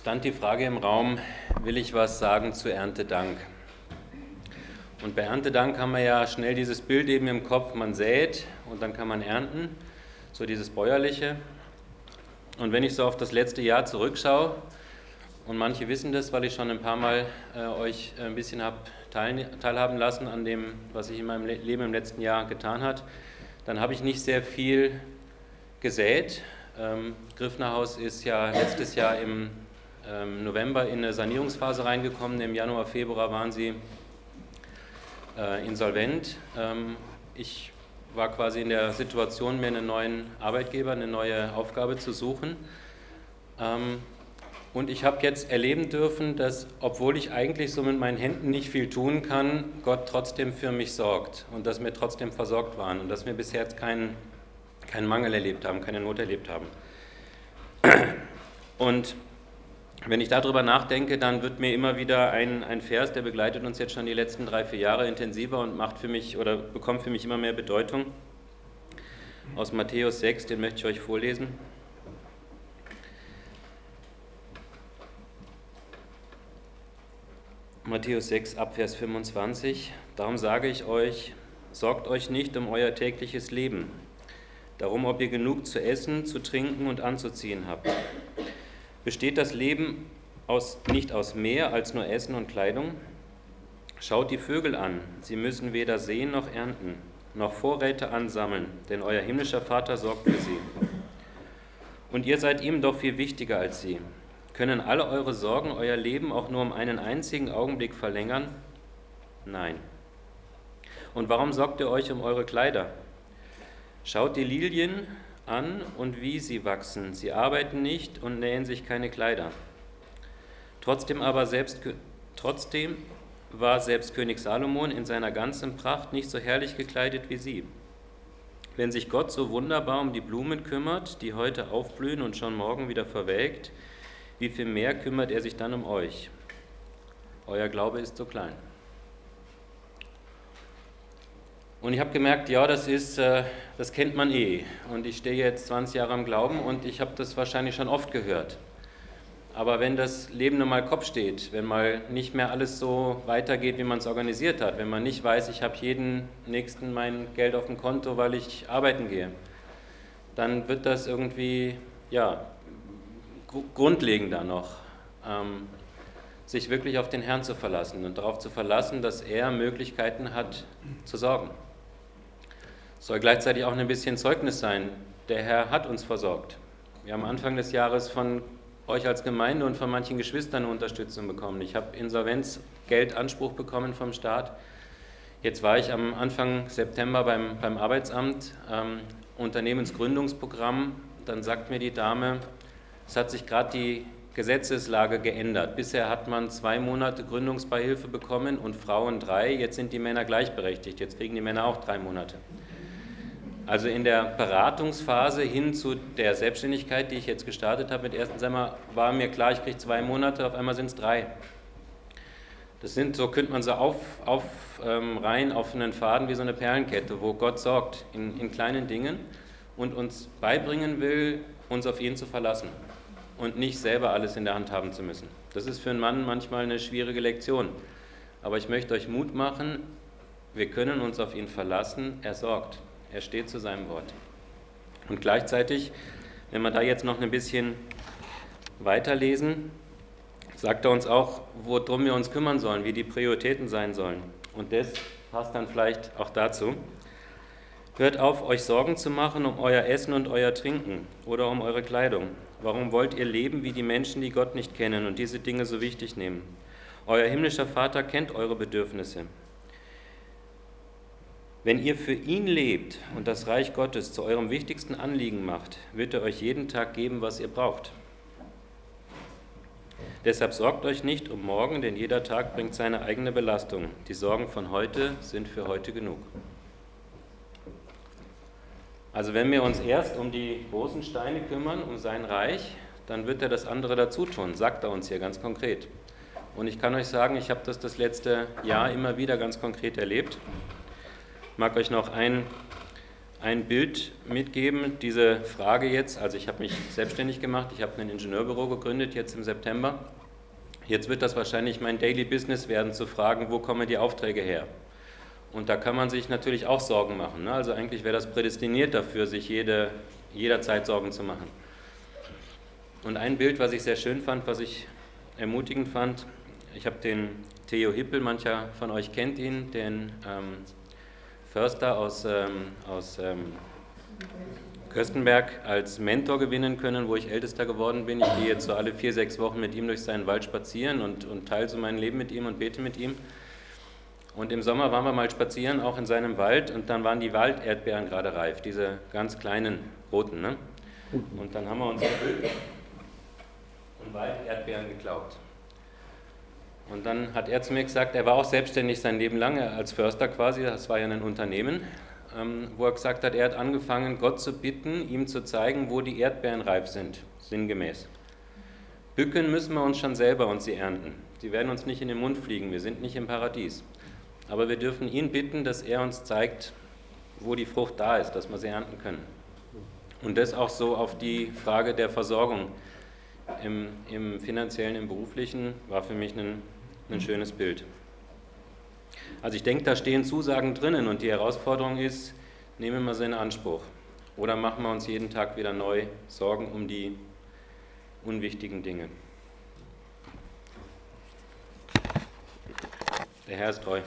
stand die Frage im Raum, will ich was sagen zu Erntedank? Und bei Erntedank haben wir ja schnell dieses Bild eben im Kopf, man sät und dann kann man ernten, so dieses bäuerliche. Und wenn ich so auf das letzte Jahr zurückschaue, und manche wissen das, weil ich schon ein paar Mal äh, euch ein bisschen habe teil, teilhaben lassen an dem, was sich in meinem Leben im letzten Jahr getan hat, dann habe ich nicht sehr viel gesät. Ähm, Griffnerhaus ist ja letztes Jahr im ähm, November in eine Sanierungsphase reingekommen. Im Januar, Februar waren sie äh, insolvent. Ähm, ich war quasi in der Situation, mir einen neuen Arbeitgeber, eine neue Aufgabe zu suchen. Ähm, und ich habe jetzt erleben dürfen, dass, obwohl ich eigentlich so mit meinen Händen nicht viel tun kann, Gott trotzdem für mich sorgt und dass wir trotzdem versorgt waren und dass wir bisher keinen, keinen Mangel erlebt haben, keine Not erlebt haben. Und wenn ich darüber nachdenke, dann wird mir immer wieder ein, ein Vers, der begleitet uns jetzt schon die letzten drei, vier Jahre intensiver und macht für mich oder bekommt für mich immer mehr Bedeutung. Aus Matthäus 6, den möchte ich euch vorlesen. Matthäus 6, Abvers 25. Darum sage ich euch, sorgt euch nicht um euer tägliches Leben, darum, ob ihr genug zu essen, zu trinken und anzuziehen habt. Besteht das Leben aus, nicht aus mehr als nur Essen und Kleidung? Schaut die Vögel an, sie müssen weder sehen noch ernten, noch Vorräte ansammeln, denn euer himmlischer Vater sorgt für sie. Und ihr seid ihm doch viel wichtiger als sie. Können alle eure Sorgen euer Leben auch nur um einen einzigen Augenblick verlängern? Nein. Und warum sorgt ihr euch um eure Kleider? Schaut die Lilien an und wie sie wachsen. Sie arbeiten nicht und nähen sich keine Kleider. Trotzdem aber selbst, trotzdem war selbst König Salomon in seiner ganzen Pracht nicht so herrlich gekleidet wie sie. Wenn sich Gott so wunderbar um die Blumen kümmert, die heute aufblühen und schon morgen wieder verwelkt, wie viel mehr kümmert er sich dann um euch? Euer Glaube ist so klein. Und ich habe gemerkt, ja, das ist, äh, das kennt man eh. Und ich stehe jetzt 20 Jahre am Glauben und ich habe das wahrscheinlich schon oft gehört. Aber wenn das Leben nun mal Kopf steht, wenn mal nicht mehr alles so weitergeht, wie man es organisiert hat, wenn man nicht weiß, ich habe jeden nächsten mein Geld auf dem Konto, weil ich arbeiten gehe, dann wird das irgendwie, ja, grundlegender noch, ähm, sich wirklich auf den Herrn zu verlassen und darauf zu verlassen, dass er Möglichkeiten hat zu sorgen soll gleichzeitig auch ein bisschen Zeugnis sein. Der Herr hat uns versorgt. Wir haben Anfang des Jahres von euch als Gemeinde und von manchen Geschwistern Unterstützung bekommen. Ich habe Insolvenzgeldanspruch bekommen vom Staat. Jetzt war ich am Anfang September beim, beim Arbeitsamt, ähm, Unternehmensgründungsprogramm. Dann sagt mir die Dame, es hat sich gerade die Gesetzeslage geändert. Bisher hat man zwei Monate Gründungsbeihilfe bekommen und Frauen drei. Jetzt sind die Männer gleichberechtigt. Jetzt kriegen die Männer auch drei Monate. Also in der Beratungsphase hin zu der Selbstständigkeit, die ich jetzt gestartet habe mit ersten Semmer, war mir klar, ich kriege zwei Monate, auf einmal sind es drei. Das sind, so könnte man so auf, auf ähm, rein auf einen Faden wie so eine Perlenkette, wo Gott sorgt in, in kleinen Dingen und uns beibringen will, uns auf ihn zu verlassen und nicht selber alles in der Hand haben zu müssen. Das ist für einen Mann manchmal eine schwierige Lektion. Aber ich möchte euch Mut machen, wir können uns auf ihn verlassen, er sorgt. Er steht zu seinem Wort. Und gleichzeitig, wenn wir da jetzt noch ein bisschen weiterlesen, sagt er uns auch, worum wir uns kümmern sollen, wie die Prioritäten sein sollen. Und das passt dann vielleicht auch dazu. Hört auf, euch Sorgen zu machen um euer Essen und euer Trinken oder um eure Kleidung. Warum wollt ihr leben wie die Menschen, die Gott nicht kennen und diese Dinge so wichtig nehmen? Euer himmlischer Vater kennt eure Bedürfnisse. Wenn ihr für ihn lebt und das Reich Gottes zu eurem wichtigsten Anliegen macht, wird er euch jeden Tag geben, was ihr braucht. Deshalb sorgt euch nicht um morgen, denn jeder Tag bringt seine eigene Belastung. Die Sorgen von heute sind für heute genug. Also wenn wir uns erst um die großen Steine kümmern, um sein Reich, dann wird er das andere dazu tun, sagt er uns hier ganz konkret. Und ich kann euch sagen, ich habe das das letzte Jahr immer wieder ganz konkret erlebt mag euch noch ein, ein Bild mitgeben. Diese Frage jetzt, also ich habe mich selbstständig gemacht, ich habe ein Ingenieurbüro gegründet jetzt im September. Jetzt wird das wahrscheinlich mein Daily Business werden, zu fragen, wo kommen die Aufträge her? Und da kann man sich natürlich auch Sorgen machen. Ne? Also eigentlich wäre das prädestiniert dafür, sich jede, jederzeit Sorgen zu machen. Und ein Bild, was ich sehr schön fand, was ich ermutigend fand, ich habe den Theo Hippel, mancher von euch kennt ihn, den ähm, Förster aus, ähm, aus ähm, Köstenberg als Mentor gewinnen können, wo ich Ältester geworden bin. Ich gehe jetzt so alle vier, sechs Wochen mit ihm durch seinen Wald spazieren und, und teile so mein Leben mit ihm und bete mit ihm. Und im Sommer waren wir mal spazieren, auch in seinem Wald, und dann waren die Walderdbeeren gerade reif, diese ganz kleinen roten. Ne? Und dann haben wir uns und Walderdbeeren geklaut. Und dann hat er zu mir gesagt, er war auch selbstständig sein Leben lang als Förster quasi, das war ja ein Unternehmen, ähm, wo er gesagt hat, er hat angefangen, Gott zu bitten, ihm zu zeigen, wo die Erdbeeren reif sind, sinngemäß. Bücken müssen wir uns schon selber und sie ernten. Die werden uns nicht in den Mund fliegen, wir sind nicht im Paradies. Aber wir dürfen ihn bitten, dass er uns zeigt, wo die Frucht da ist, dass wir sie ernten können. Und das auch so auf die Frage der Versorgung im, im finanziellen, im beruflichen war für mich ein ein schönes Bild. Also ich denke, da stehen Zusagen drinnen und die Herausforderung ist, nehmen wir sie in Anspruch oder machen wir uns jeden Tag wieder neu Sorgen um die unwichtigen Dinge. Der Herr ist treu.